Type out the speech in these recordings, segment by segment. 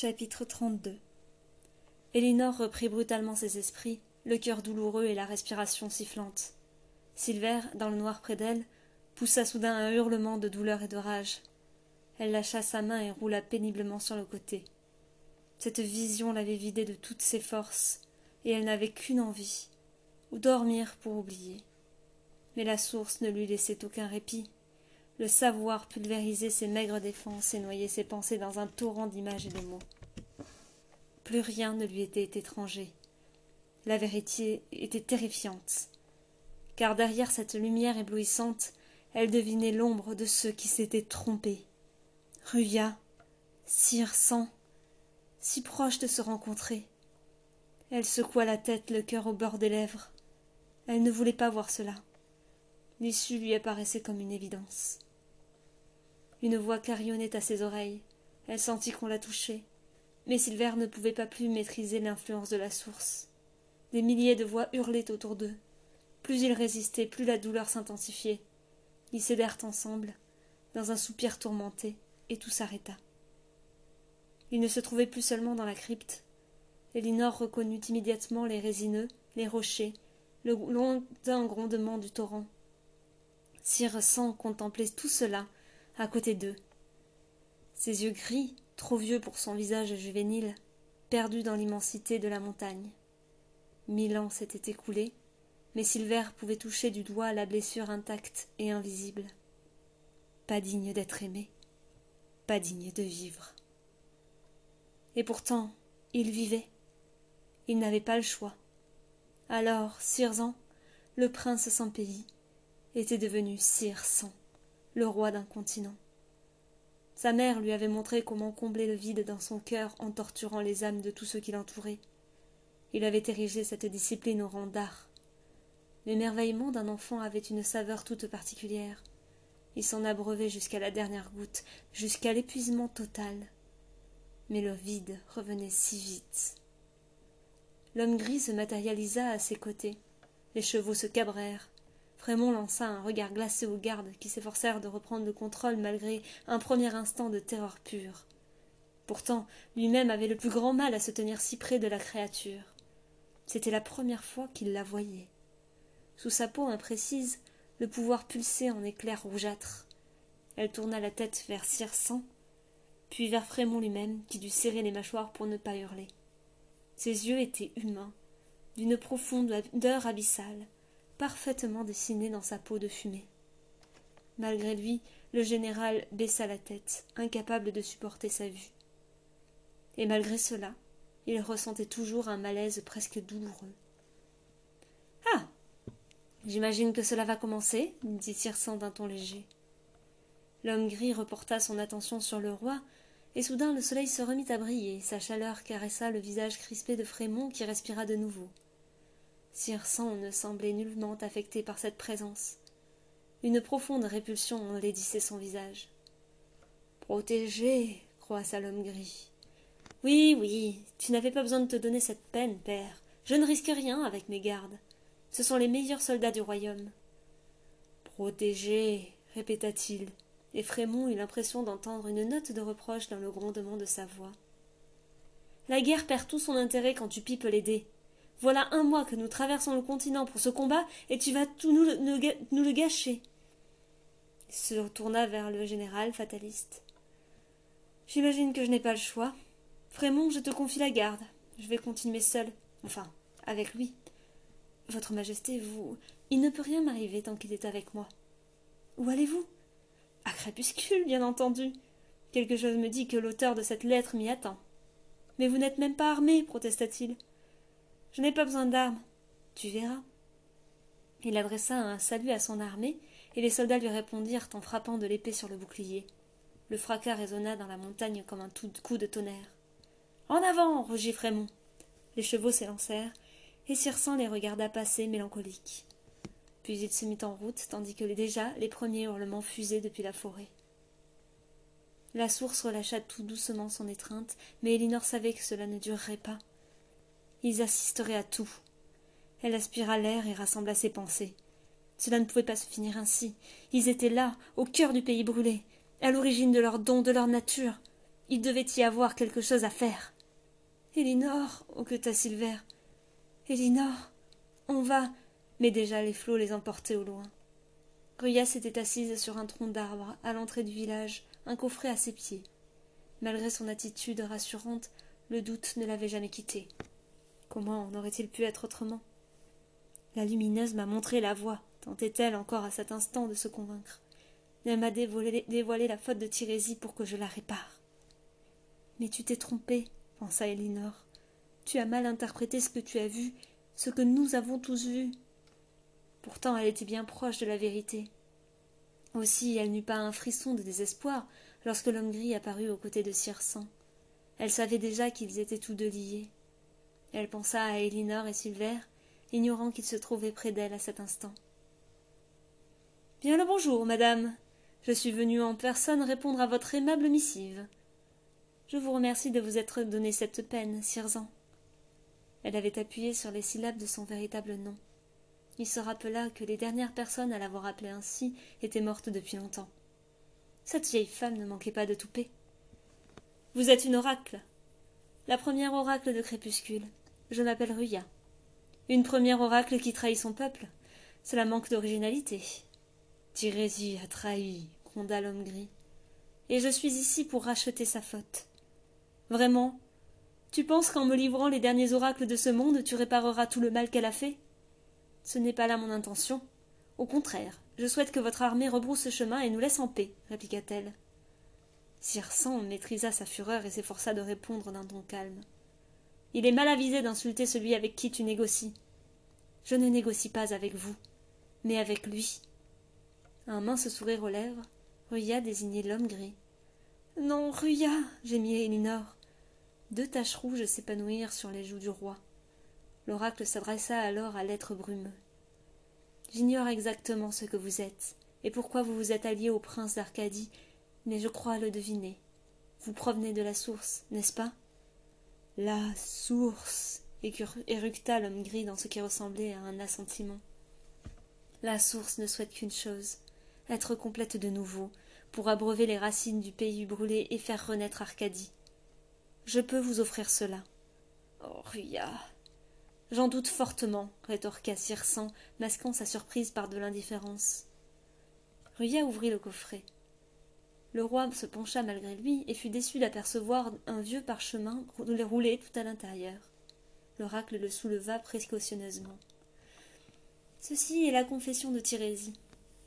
Chapitre 32 Elinor reprit brutalement ses esprits, le cœur douloureux et la respiration sifflante. Silver, dans le noir près d'elle, poussa soudain un hurlement de douleur et de rage. Elle lâcha sa main et roula péniblement sur le côté. Cette vision l'avait vidée de toutes ses forces, et elle n'avait qu'une envie ou dormir pour oublier. Mais la source ne lui laissait aucun répit. Le savoir pulvérisait ses maigres défenses et noyait ses pensées dans un torrent d'images et de mots. Plus rien ne lui était étranger. La vérité était terrifiante, car derrière cette lumière éblouissante, elle devinait l'ombre de ceux qui s'étaient trompés. Ruvia, Sang, si proches de se rencontrer. Elle secoua la tête, le cœur au bord des lèvres. Elle ne voulait pas voir cela. L'issue lui apparaissait comme une évidence. Une voix carillonnait à ses oreilles. Elle sentit qu'on la touchait. Mais Silver ne pouvait pas plus maîtriser l'influence de la source. Des milliers de voix hurlaient autour d'eux. Plus ils résistaient, plus la douleur s'intensifiait. Ils cédèrent ensemble, dans un soupir tourmenté, et tout s'arrêta. Ils ne se trouvaient plus seulement dans la crypte. Elinor reconnut immédiatement les résineux, les rochers, le lointain grondement du torrent. Sire Sang contemplait tout cela, à côté d'eux. Ses yeux gris, trop vieux pour son visage juvénile, perdus dans l'immensité de la montagne. Mille ans s'étaient écoulés, mais Silver pouvait toucher du doigt la blessure intacte et invisible. Pas digne d'être aimé, pas digne de vivre. Et pourtant, il vivait. Il n'avait pas le choix. Alors, Sirzan, le prince sans pays, était devenu le roi d'un continent. Sa mère lui avait montré comment combler le vide dans son cœur en torturant les âmes de tous ceux qui l'entouraient. Il avait érigé cette discipline au rang d'art. L'émerveillement d'un enfant avait une saveur toute particulière. Il s'en abreuvait jusqu'à la dernière goutte, jusqu'à l'épuisement total. Mais le vide revenait si vite. L'homme gris se matérialisa à ses côtés. Les chevaux se cabrèrent. Frémont lança un regard glacé aux gardes qui s'efforcèrent de reprendre le contrôle malgré un premier instant de terreur pure. Pourtant, lui-même avait le plus grand mal à se tenir si près de la créature. C'était la première fois qu'il la voyait. Sous sa peau imprécise, le pouvoir pulsait en éclairs rougeâtres. Elle tourna la tête vers Sang, puis vers Frémont lui-même, qui dut serrer les mâchoires pour ne pas hurler. Ses yeux étaient humains, d'une profondeur abyssale, parfaitement dessiné dans sa peau de fumée. Malgré lui, le général baissa la tête, incapable de supporter sa vue. Et malgré cela, il ressentait toujours un malaise presque douloureux. Ah J'imagine que cela va commencer, dit Tirsan d'un ton léger. L'homme gris reporta son attention sur le roi, et soudain le soleil se remit à briller, sa chaleur caressa le visage crispé de Frémont qui respira de nouveau. Ne semblait nullement affecté par cette présence. Une profonde répulsion enlaidissait son visage. Protégé, croissa l'homme gris. Oui, oui, tu n'avais pas besoin de te donner cette peine, père. Je ne risque rien avec mes gardes. Ce sont les meilleurs soldats du royaume. Protégé, répéta-t-il, et Frémont eut l'impression d'entendre une note de reproche dans le grondement de sa voix. La guerre perd tout son intérêt quand tu pipes les dés. Voilà un mois que nous traversons le continent pour ce combat, et tu vas tout nous, le gâcher. Il se tourna vers le général fataliste. J'imagine que je n'ai pas le choix. Frémont, je te confie la garde. Je vais continuer seul. Enfin, avec lui. Votre Majesté, vous. Il ne peut rien m'arriver tant qu'il est avec moi. Où allez-vous? À Crépuscule, bien entendu. Quelque chose me dit que l'auteur de cette lettre m'y attend. Mais vous n'êtes même pas armé, protesta-t-il. Je n'ai pas besoin d'armes. Tu verras. Il adressa un salut à son armée, et les soldats lui répondirent en frappant de l'épée sur le bouclier. Le fracas résonna dans la montagne comme un coup de tonnerre. En avant rugit Frémont. Les chevaux s'élancèrent, et Circin les regarda passer mélancolique. Puis il se mit en route, tandis que déjà les premiers hurlements fusaient depuis la forêt. La source relâcha tout doucement son étreinte, mais Elinor savait que cela ne durerait pas. Ils assisteraient à tout. Elle aspira l'air et rassembla ses pensées. Cela ne pouvait pas se finir ainsi. Ils étaient là, au cœur du pays brûlé, à l'origine de leurs dons, de leur nature. Il devait y avoir quelque chose à faire. Elinor, hoqueta Silver. Elinor, on va. Mais déjà les flots les emportaient au loin. Ruya s'était assise sur un tronc d'arbre, à l'entrée du village, un coffret à ses pieds. Malgré son attitude rassurante, le doute ne l'avait jamais quittée. Comment en aurait-il pu être autrement? La lumineuse m'a montré la voie, tentait-elle encore à cet instant de se convaincre. Elle m'a dévoilé, la faute de Tirésie pour que je la répare. Mais tu t'es trompée, pensa Elinor. Tu as mal interprété ce que tu as vu, ce que nous avons tous vu. Pourtant elle était bien proche de la vérité. Aussi elle n'eut pas un frisson de désespoir lorsque l'homme gris apparut aux côtés de Sang. Elle savait déjà qu'ils étaient tous deux liés. Elle pensa à Elinor et Silver, ignorant qu'ils se trouvaient près d'elle à cet instant. Bien le bonjour, madame. Je suis venue en personne répondre à votre aimable missive. Je vous remercie de vous être donné cette peine, Sirzan. Elle avait appuyé sur les syllabes de son véritable nom. Il se rappela que les dernières personnes à l'avoir appelé ainsi étaient mortes depuis longtemps. Cette vieille femme ne manquait pas de toupet. Vous êtes une oracle. La première oracle de crépuscule. Je m'appelle Ruya. Une première oracle qui trahit son peuple. Cela manque d'originalité. Tirésie a trahi, gronda l'homme gris. Et je suis ici pour racheter sa faute. Vraiment Tu penses qu'en me livrant les derniers oracles de ce monde, tu répareras tout le mal qu'elle a fait? Ce n'est pas là mon intention. Au contraire, je souhaite que votre armée rebrousse chemin et nous laisse en paix, répliqua-t-elle. Sang maîtrisa sa fureur et s'efforça de répondre d'un ton calme. Il est mal avisé d'insulter celui avec qui tu négocies. Je ne négocie pas avec vous, mais avec lui. Un mince sourire aux lèvres, Ruya désignait l'homme gris. Non, Ruya gémit Elinor. Deux taches rouges s'épanouirent sur les joues du roi. L'oracle s'adressa alors à l'être brumeux. J'ignore exactement ce que vous êtes, et pourquoi vous vous êtes allié au prince d'Arcadie, mais je crois le deviner. Vous provenez de la source, n'est-ce pas? La source éructa l'homme gris dans ce qui ressemblait à un assentiment. La source ne souhaite qu'une chose être complète de nouveau, pour abreuver les racines du pays brûlé et faire renaître Arcadie. Je peux vous offrir cela. Oh, Ruya J'en doute fortement, rétorqua Cirsan, masquant sa surprise par de l'indifférence. Ruya ouvrit le coffret. Le roi se pencha malgré lui et fut déçu d'apercevoir un vieux parchemin roulé tout à l'intérieur. L'oracle le souleva précautionneusement. Ceci est la confession de Tirésie.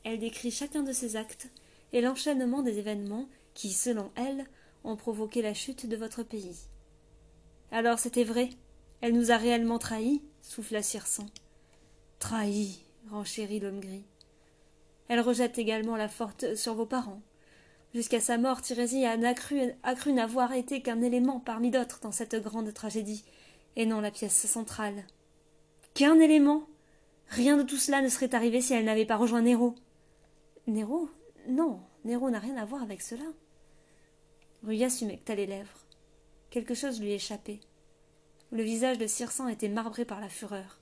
Elle décrit chacun de ses actes et l'enchaînement des événements qui, selon elle, ont provoqué la chute de votre pays. Alors c'était vrai. Elle nous a réellement trahis souffla Cirsan. Trahis, renchérit l'homme gris. Elle rejette également la forte sur vos parents. Jusqu'à sa mort, Tirésie a cru, n'avoir été qu'un élément parmi d'autres dans cette grande tragédie, et non la pièce centrale. Qu'un élément? Rien de tout cela ne serait arrivé si elle n'avait pas rejoint Néro. Néro Non, Néro n'a rien à voir avec cela. Ruya s'humecta les lèvres. Quelque chose lui échappait. Le visage de Cirsan était marbré par la fureur.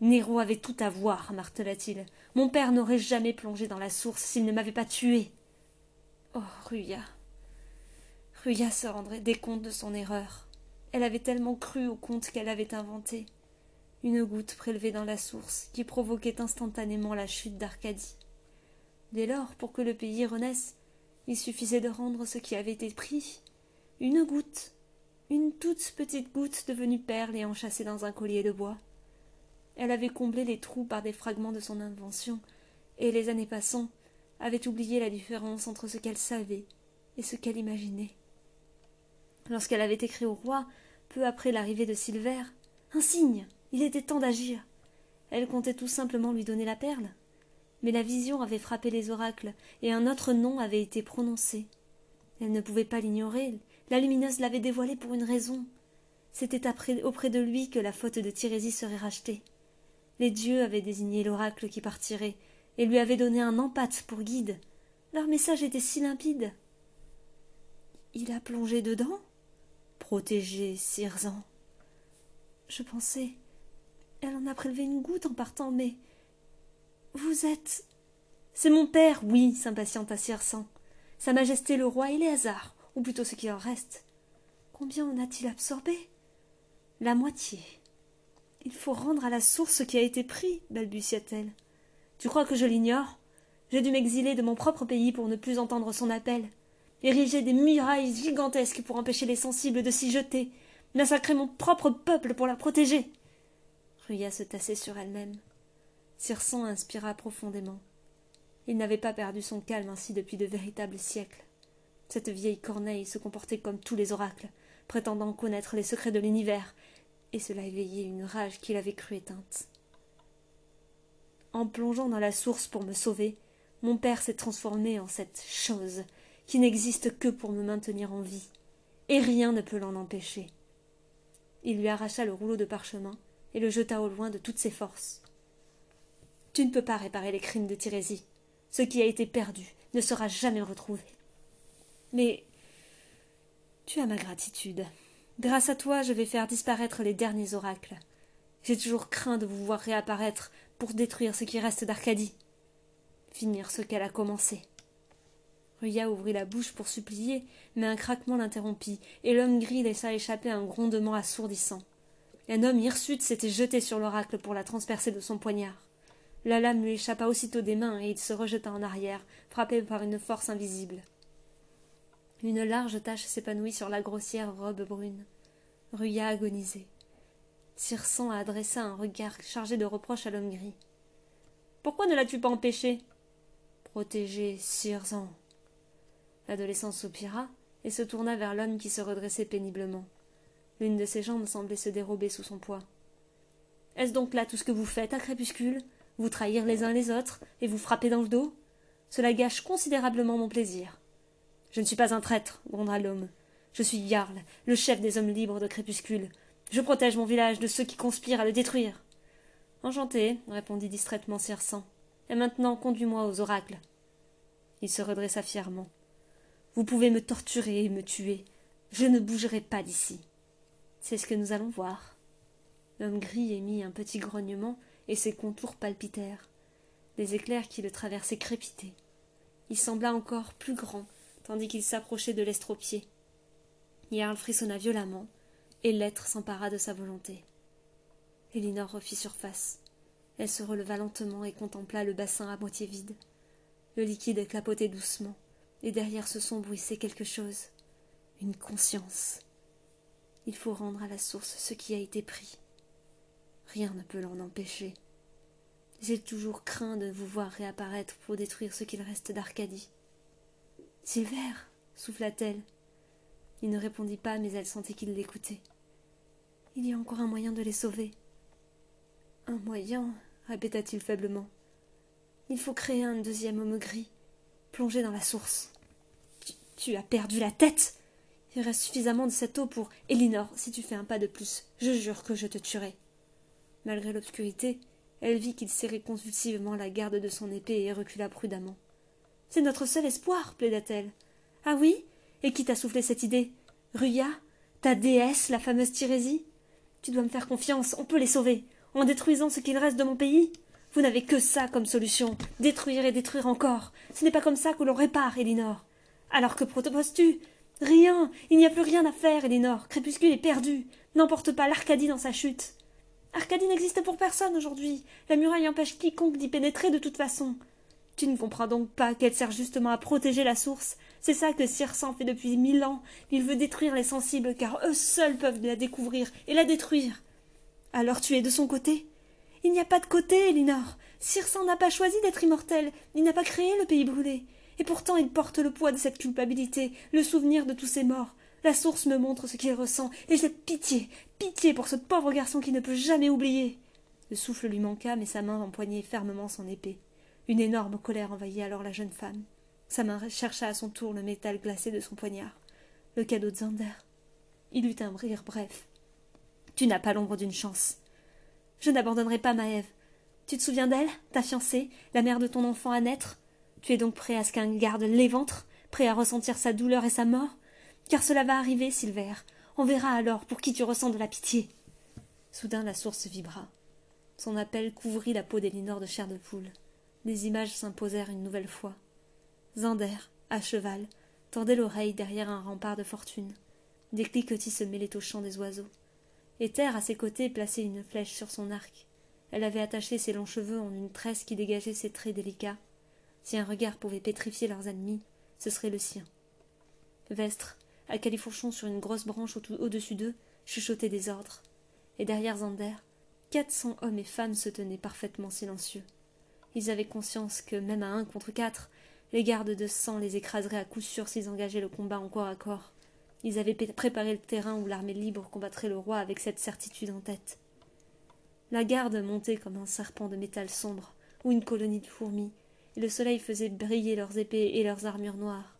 Néro avait tout à voir, martela-t-il. Mon père n'aurait jamais plongé dans la source s'il ne m'avait pas tué. Oh, Ruya. Ruya se rendrait décompte de son erreur. Elle avait tellement cru au conte qu'elle avait inventé. Une goutte prélevée dans la source qui provoquait instantanément la chute d'Arcadie. Dès lors, pour que le pays renaisse, il suffisait de rendre ce qui avait été pris. Une goutte, une toute petite goutte devenue perle et enchâssée dans un collier de bois. Elle avait comblé les trous par des fragments de son invention, et les années passant avait oublié la différence entre ce qu'elle savait et ce qu'elle imaginait. Lorsqu'elle avait écrit au roi, peu après l'arrivée de Silver, un signe. Il était temps d'agir. Elle comptait tout simplement lui donner la perle mais la vision avait frappé les oracles, et un autre nom avait été prononcé. Elle ne pouvait pas l'ignorer, la lumineuse l'avait dévoilé pour une raison. C'était auprès de lui que la faute de Tirésie serait rachetée. Les dieux avaient désigné l'oracle qui partirait, et lui avaient donné un empate pour guide. Leur message était si limpide. Il a plongé dedans Protégé, Sirzan. Je pensais. Elle en a prélevé une goutte en partant, mais vous êtes. C'est mon père, oui, s'impatienta Cirsan. Sa Majesté le roi Éléazar, ou plutôt ce qu'il en reste. Combien en a-t-il absorbé? La moitié. Il faut rendre à la source ce qui a été pris, balbutia-t-elle. Tu crois que je l'ignore? J'ai dû m'exiler de mon propre pays pour ne plus entendre son appel, ériger des murailles gigantesques pour empêcher les sensibles de s'y jeter, massacrer mon propre peuple pour la protéger. Ruya se tassait sur elle-même. Circen inspira profondément. Il n'avait pas perdu son calme ainsi depuis de véritables siècles. Cette vieille corneille se comportait comme tous les oracles, prétendant connaître les secrets de l'univers, et cela éveillait une rage qu'il avait cru éteinte. En plongeant dans la source pour me sauver, mon père s'est transformé en cette chose qui n'existe que pour me maintenir en vie, et rien ne peut l'en empêcher. Il lui arracha le rouleau de parchemin et le jeta au loin de toutes ses forces. Tu ne peux pas réparer les crimes de Tirésie. Ce qui a été perdu ne sera jamais retrouvé. Mais tu as ma gratitude. Grâce à toi, je vais faire disparaître les derniers oracles. J'ai toujours craint de vous voir réapparaître pour détruire ce qui reste d'Arcadie. Finir ce qu'elle a commencé. Ruya ouvrit la bouche pour supplier, mais un craquement l'interrompit, et l'homme gris laissa échapper un grondement assourdissant. Un homme hirsute s'était jeté sur l'oracle pour la transpercer de son poignard. La lame lui échappa aussitôt des mains et il se rejeta en arrière, frappé par une force invisible. Une large tache s'épanouit sur la grossière robe brune. Ruya agonisait. Circen adressa un regard chargé de reproches à l'homme gris. Pourquoi ne l'as-tu pas empêché? Protéger Circen. L'adolescent soupira et se tourna vers l'homme qui se redressait péniblement. L'une de ses jambes semblait se dérober sous son poids. Est-ce donc là tout ce que vous faites à crépuscule? Vous trahir les uns les autres et vous frapper dans le dos? Cela gâche considérablement mon plaisir. Je ne suis pas un traître, gronda l'homme. Je suis Jarl, le chef des hommes libres de crépuscule. Je protège mon village de ceux qui conspirent à le détruire. Enchanté, répondit distraitement Circen. Et maintenant, conduis-moi aux oracles. Il se redressa fièrement. Vous pouvez me torturer et me tuer. Je ne bougerai pas d'ici. C'est ce que nous allons voir. L'homme gris émit un petit grognement et ses contours palpitèrent. Les éclairs qui le traversaient crépitaient. Il sembla encore plus grand, tandis qu'il s'approchait de l'estropié. Jarl frissonna violemment, et l'être s'empara de sa volonté. Elinor refit surface. Elle se releva lentement et contempla le bassin à moitié vide. Le liquide clapotait doucement, et derrière ce son bruissait quelque chose. Une conscience. Il faut rendre à la source ce qui a été pris. Rien ne peut l'en empêcher. J'ai toujours craint de vous voir réapparaître pour détruire ce qu'il reste d'Arcadie. Silver souffla-t-elle. Il ne répondit pas, mais elle sentit qu'il l'écoutait. Il y a encore un moyen de les sauver. Un moyen répéta-t-il faiblement. Il faut créer un deuxième homme gris, plongé dans la source. Tu, tu as perdu la tête il reste suffisamment de cette eau pour. Elinor, si tu fais un pas de plus, je jure que je te tuerai. Malgré l'obscurité, elle vit qu'il serrait convulsivement la garde de son épée et recula prudemment. C'est notre seul espoir, plaida-t-elle. Ah oui? Et qui t'a soufflé cette idée? Ruya Ta déesse, la fameuse Tirésie Tu dois me faire confiance, on peut les sauver, en détruisant ce qu'il reste de mon pays? Vous n'avez que ça comme solution, détruire et détruire encore. Ce n'est pas comme ça que l'on répare, Elinor. Alors que proposes-tu Rien. Il n'y a plus rien à faire, Elinor. Crépuscule est perdu. N'emporte pas l'Arcadie dans sa chute. Arcadie n'existe pour personne aujourd'hui. La muraille empêche quiconque d'y pénétrer de toute façon. Tu ne comprends donc pas qu'elle sert justement à protéger la source. C'est ça que Circen fait depuis mille ans. Il veut détruire les sensibles, car eux seuls peuvent la découvrir et la détruire. Alors tu es de son côté? Il n'y a pas de côté, Elinor. Circen n'a pas choisi d'être immortel. Il n'a pas créé le pays brûlé. Et pourtant il porte le poids de cette culpabilité, le souvenir de tous ces morts. La source me montre ce qu'il ressent, et j'ai pitié, pitié pour ce pauvre garçon qui ne peut jamais oublier. Le souffle lui manqua, mais sa main empoignait fermement son épée. Une énorme colère envahit alors la jeune femme. Sa main chercha à son tour le métal glacé de son poignard. Le cadeau de Zander. Il eut un rire bref. Tu n'as pas l'ombre d'une chance. Je n'abandonnerai pas Maëve. Tu te souviens d'elle, ta fiancée, la mère de ton enfant à naître? Tu es donc prêt à ce qu'un garde l'éventre, prêt à ressentir sa douleur et sa mort? Car cela va arriver, Silver. On verra alors pour qui tu ressens de la pitié. Soudain la source vibra. Son appel couvrit la peau d'Elinor de chair de poule. Images s'imposèrent une nouvelle fois. Zander, à cheval, tendait l'oreille derrière un rempart de fortune. Des cliquetis se mêlaient au chant des oiseaux. Ether, à ses côtés, plaçait une flèche sur son arc. Elle avait attaché ses longs cheveux en une tresse qui dégageait ses traits délicats. Si un regard pouvait pétrifier leurs ennemis, ce serait le sien. Vestre, à califourchon sur une grosse branche au-dessus d'eux, chuchotait des ordres. Et derrière Zander, quatre cents hommes et femmes se tenaient parfaitement silencieux. Ils avaient conscience que, même à un contre quatre, les gardes de sang les écraseraient à coup sûr s'ils engageaient le combat en corps à corps. Ils avaient préparé le terrain où l'armée libre combattrait le roi avec cette certitude en tête. La garde montait comme un serpent de métal sombre, ou une colonie de fourmis, et le soleil faisait briller leurs épées et leurs armures noires.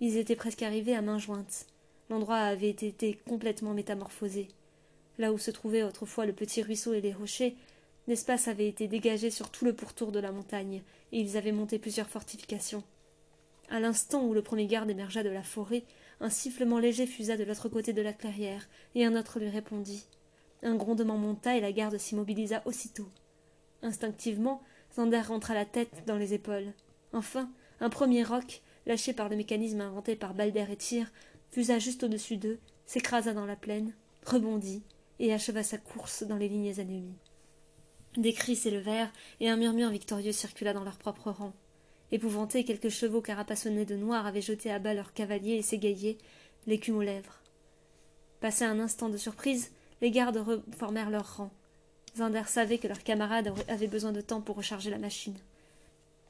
Ils étaient presque arrivés à main jointe. L'endroit avait été complètement métamorphosé. Là où se trouvait autrefois le petit ruisseau et les rochers, l'espace avait été dégagé sur tout le pourtour de la montagne, et ils avaient monté plusieurs fortifications. À l'instant où le premier garde émergea de la forêt, un sifflement léger fusa de l'autre côté de la clairière, et un autre lui répondit. Un grondement monta et la garde s'immobilisa aussitôt. Instinctivement, Zander rentra la tête dans les épaules. Enfin, un premier roc, lâché par le mécanisme inventé par Balder et Tyr, fusa juste au-dessus d'eux, s'écrasa dans la plaine, rebondit et acheva sa course dans les lignes ennemies. Des cris s'élevèrent et un murmure victorieux circula dans leurs propres rangs. Épouvantés, quelques chevaux carapassonnés de noir avaient jeté à bas leurs cavaliers et s'égayaient, l'écume aux lèvres. Passé un instant de surprise, les gardes reformèrent leurs rangs. Zander savait que leurs camarades avaient besoin de temps pour recharger la machine.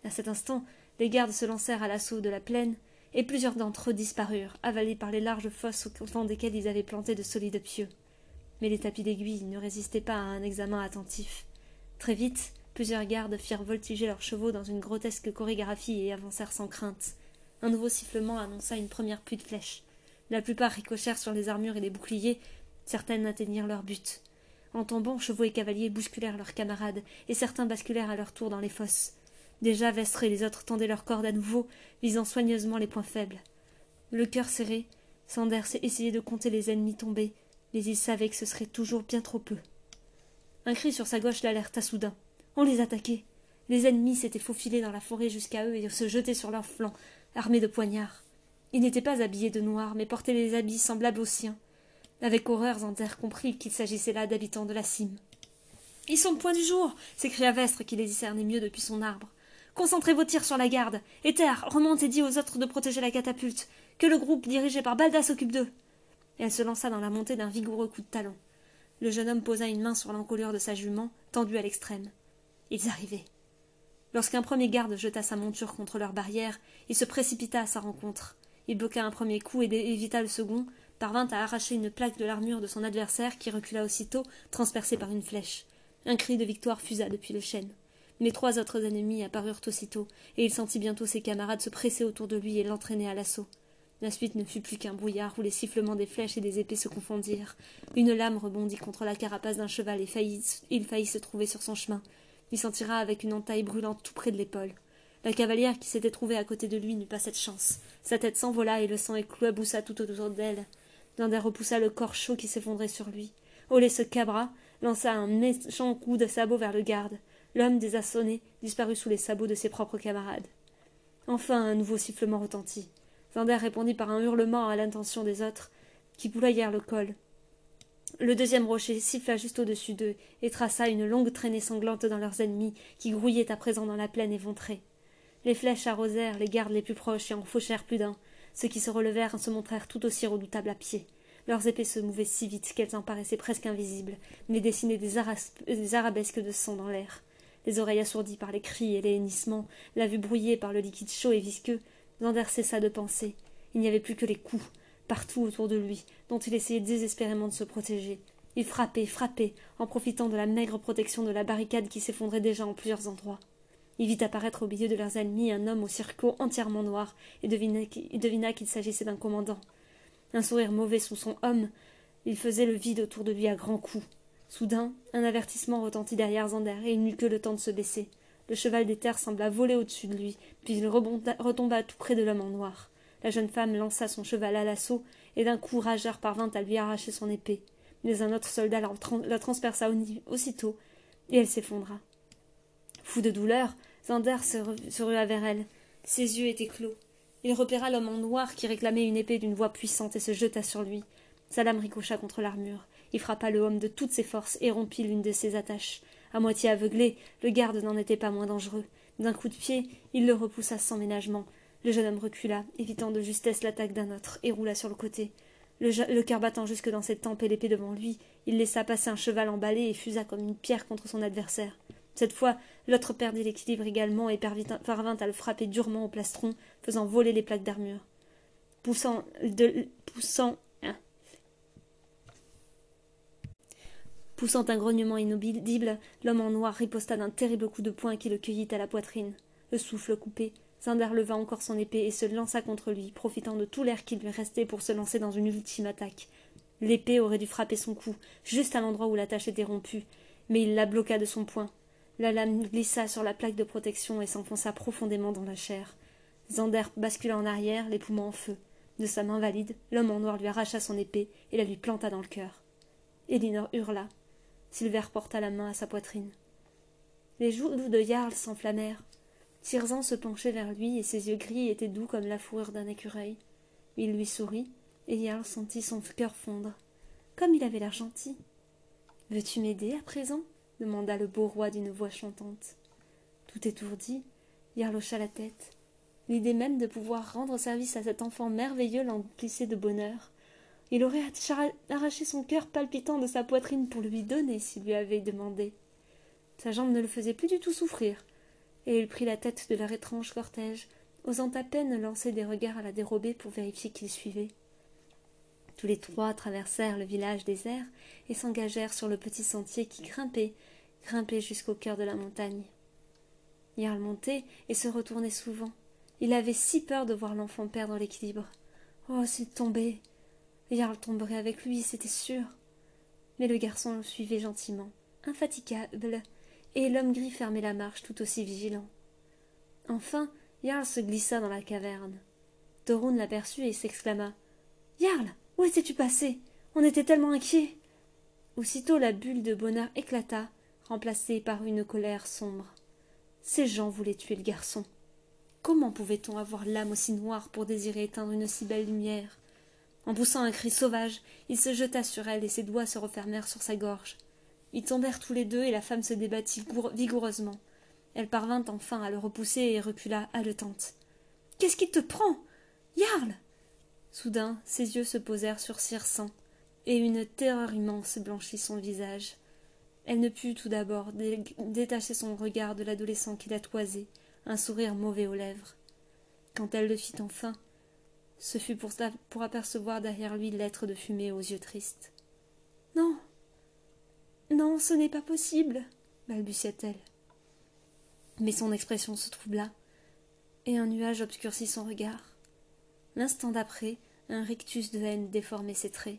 À cet instant, les gardes se lancèrent à l'assaut de la plaine, et plusieurs d'entre eux disparurent, avalés par les larges fosses au fond desquelles ils avaient planté de solides pieux. Mais les tapis d'aiguilles ne résistaient pas à un examen attentif. Très vite, plusieurs gardes firent voltiger leurs chevaux dans une grotesque chorégraphie et avancèrent sans crainte. Un nouveau sifflement annonça une première pluie de flèches. La plupart ricochèrent sur les armures et les boucliers, certaines atteignirent leur but. En tombant, chevaux et cavaliers bousculèrent leurs camarades, et certains basculèrent à leur tour dans les fosses. Déjà Vestre et les autres tendaient leurs cordes à nouveau, visant soigneusement les points faibles. Le cœur serré, Sanders essayait de compter les ennemis tombés, mais il savait que ce serait toujours bien trop peu. Un cri sur sa gauche l'alerta soudain. On les attaquait. Les ennemis s'étaient faufilés dans la forêt jusqu'à eux et se jetaient sur leurs flancs, armés de poignards. Ils n'étaient pas habillés de noir, mais portaient des habits semblables aux siens. Avec horreur, Zander comprit qu'il s'agissait là d'habitants de la cime. Ils sont au point du jour s'écria Vestre, qui les discernait mieux depuis son arbre. Concentrez vos tirs sur la garde. Ether, remonte et dis aux autres de protéger la catapulte. Que le groupe dirigé par Balda s'occupe d'eux. Et elle se lança dans la montée d'un vigoureux coup de talon. Le jeune homme posa une main sur l'encolure de sa jument, tendue à l'extrême. Ils arrivaient. Lorsqu'un premier garde jeta sa monture contre leur barrière, il se précipita à sa rencontre. Il bloqua un premier coup et évita le second, parvint à arracher une plaque de l'armure de son adversaire qui recula aussitôt, transpercé par une flèche. Un cri de victoire fusa depuis le chêne. Les trois autres ennemis apparurent aussitôt, et il sentit bientôt ses camarades se presser autour de lui et l'entraîner à l'assaut. La suite ne fut plus qu'un brouillard où les sifflements des flèches et des épées se confondirent. Une lame rebondit contre la carapace d'un cheval et il faillit se trouver sur son chemin. Il s'en tira avec une entaille brûlante tout près de l'épaule. La cavalière qui s'était trouvée à côté de lui n'eut pas cette chance. Sa tête s'envola et le sang éclaboussa tout autour d'elle. Zander repoussa le corps chaud qui s'effondrait sur lui. Olé se cabra, lança un méchant coup de sabot vers le garde. L'homme, désassonné, disparut sous les sabots de ses propres camarades. Enfin un nouveau sifflement retentit. Zander répondit par un hurlement à l'intention des autres, qui bouloyèrent le col. Le deuxième rocher siffla juste au-dessus d'eux et traça une longue traînée sanglante dans leurs ennemis, qui grouillaient à présent dans la plaine éventrée. Les flèches arrosèrent les gardes les plus proches et en fauchèrent plus d'un. Ceux qui se relevèrent se montrèrent tout aussi redoutables à pied. Leurs épées se mouvaient si vite qu'elles en paraissaient presque invisibles, mais dessinaient des, des arabesques de sang dans l'air. Les oreilles assourdies par les cris et les hennissements, la vue brouillée par le liquide chaud et visqueux, Zander cessa de penser. Il n'y avait plus que les coups, partout autour de lui, dont il essayait désespérément de se protéger. Il frappait, frappait, en profitant de la maigre protection de la barricade qui s'effondrait déjà en plusieurs endroits. Il vit apparaître au milieu de leurs ennemis un homme au circo entièrement noir, et devina qu'il s'agissait d'un commandant. Un sourire mauvais sous son homme, il faisait le vide autour de lui à grands coups. Soudain, un avertissement retentit derrière Zander, et il n'eut que le temps de se baisser. Le cheval des terres sembla voler au-dessus de lui, puis il retomba tout près de l'homme en noir. La jeune femme lança son cheval à l'assaut, et d'un coup Rageur parvint à lui arracher son épée. Mais un autre soldat la, transperça aussitôt, et elle s'effondra. Fou de douleur, Zander se, rua vers elle. Ses yeux étaient clos, Il repéra l'homme en noir qui réclamait une épée d'une voix puissante et se jeta sur lui. Sa lame ricocha contre l'armure. Il frappa le homme de toutes ses forces et rompit l'une de ses attaches. À moitié aveuglé, le garde n'en était pas moins dangereux. D'un coup de pied, il le repoussa sans ménagement. Le jeune homme recula, évitant de justesse l'attaque d'un autre, et roula sur le côté. Le, cœur battant jusque dans ses tempes et l'épée devant lui, il laissa passer un cheval emballé et fusa comme une pierre contre son adversaire. Cette fois, l'autre perdit l'équilibre également et parvint à le frapper durement au plastron, faisant voler les plaques d'armure. Poussant, poussant, poussant un grognement inaudible, l'homme en noir riposta d'un terrible coup de poing qui le cueillit à la poitrine. Le souffle coupé, Zinder leva encore son épée et se lança contre lui, profitant de tout l'air qui lui restait pour se lancer dans une ultime attaque. L'épée aurait dû frapper son cou, juste à l'endroit où l'attache était rompue, mais il la bloqua de son poing. La lame glissa sur la plaque de protection et s'enfonça profondément dans la chair. Zander bascula en arrière, les poumons en feu. De sa main valide, l'homme en noir lui arracha son épée et la lui planta dans le cœur. Elinor hurla. Silver porta la main à sa poitrine. Les joues de Jarl s'enflammèrent. Tirzan se penchait vers lui et ses yeux gris étaient doux comme la fourrure d'un écureuil. Il lui sourit et Jarl sentit son cœur fondre. Comme il avait l'air gentil. Veux-tu m'aider à présent? demanda le beau roi d'une voix chantante. Tout étourdi, Yarl hocha la tête. L'idée même de pouvoir rendre service à cet enfant merveilleux l'emplissait de bonheur. Il aurait arraché son cœur palpitant de sa poitrine pour lui donner s'il lui avait demandé. Sa jambe ne le faisait plus du tout souffrir, et il prit la tête de leur étrange cortège, osant à peine lancer des regards à la dérobée pour vérifier qu'il suivait. Tous les trois traversèrent le village désert et s'engagèrent sur le petit sentier qui grimpait, grimpait jusqu'au cœur de la montagne. Jarl montait et se retournait souvent. Il avait si peur de voir l'enfant perdre l'équilibre. Oh, s'il tombait Jarl tomberait avec lui, c'était sûr. Mais le garçon le suivait gentiment, infatigable, et l'homme gris fermait la marche tout aussi vigilant. Enfin, Jarl se glissa dans la caverne. Torun l'aperçut et s'exclama. Jarl. Où étais-tu passé? On était tellement inquiets. Aussitôt la bulle de bonheur éclata, remplacée par une colère sombre. Ces gens voulaient tuer le garçon. Comment pouvait-on avoir l'âme aussi noire pour désirer éteindre une si belle lumière? En poussant un cri sauvage, il se jeta sur elle et ses doigts se refermèrent sur sa gorge. Ils tombèrent tous les deux et la femme se débattit vigoureusement. Elle parvint enfin à le repousser et recula haletante. Qu'est-ce qui te prend? Yarl Soudain, ses yeux se posèrent sur Circin, et une terreur immense blanchit son visage. Elle ne put tout d'abord détacher son regard de l'adolescent qui la toisait, un sourire mauvais aux lèvres. Quand elle le fit enfin, ce fut pour, apercevoir derrière lui l'être de fumée aux yeux tristes. Non. Non, ce n'est pas possible, balbutia-t-elle. Mais son expression se troubla, et un nuage obscurcit son regard. L'instant d'après, un rictus de haine déformait ses traits.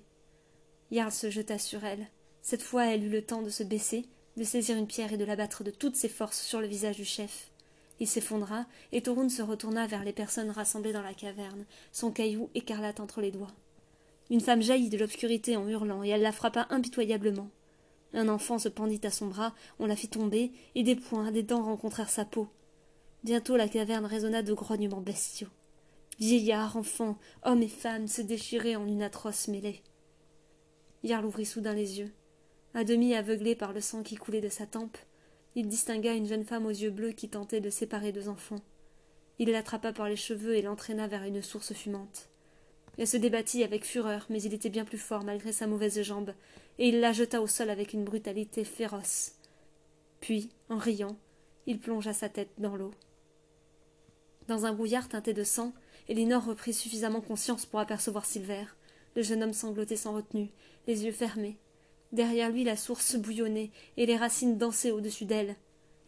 Jarl se jeta sur elle. Cette fois, elle eut le temps de se baisser, de saisir une pierre et de l'abattre de toutes ses forces sur le visage du chef. Il s'effondra, et Torun se retourna vers les personnes rassemblées dans la caverne, son caillou écarlate entre les doigts. Une femme jaillit de l'obscurité en hurlant, et elle la frappa impitoyablement. Un enfant se pendit à son bras, on la fit tomber, et des poings, des dents rencontrèrent sa peau. Bientôt la caverne résonna de grognements bestiaux. Vieillards, enfants, hommes et femmes se déchiraient en une atroce mêlée. Yarl ouvrit soudain les yeux. À demi aveuglé par le sang qui coulait de sa tempe, il distingua une jeune femme aux yeux bleus qui tentait de séparer deux enfants. Il l'attrapa par les cheveux et l'entraîna vers une source fumante. Elle se débattit avec fureur, mais il était bien plus fort malgré sa mauvaise jambe, et il la jeta au sol avec une brutalité féroce. Puis, en riant, il plongea sa tête dans l'eau. Dans un brouillard teinté de sang, Elinor reprit suffisamment conscience pour apercevoir Silver. Le jeune homme sanglotait sans retenue, les yeux fermés. Derrière lui, la source bouillonnait et les racines dansaient au-dessus d'elle.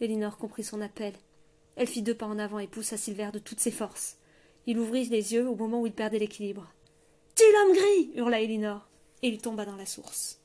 Elinor comprit son appel. Elle fit deux pas en avant et poussa Silver de toutes ses forces. Il ouvrit les yeux au moment où il perdait l'équilibre. Tu l'homme gris hurla Elinor, et il tomba dans la source.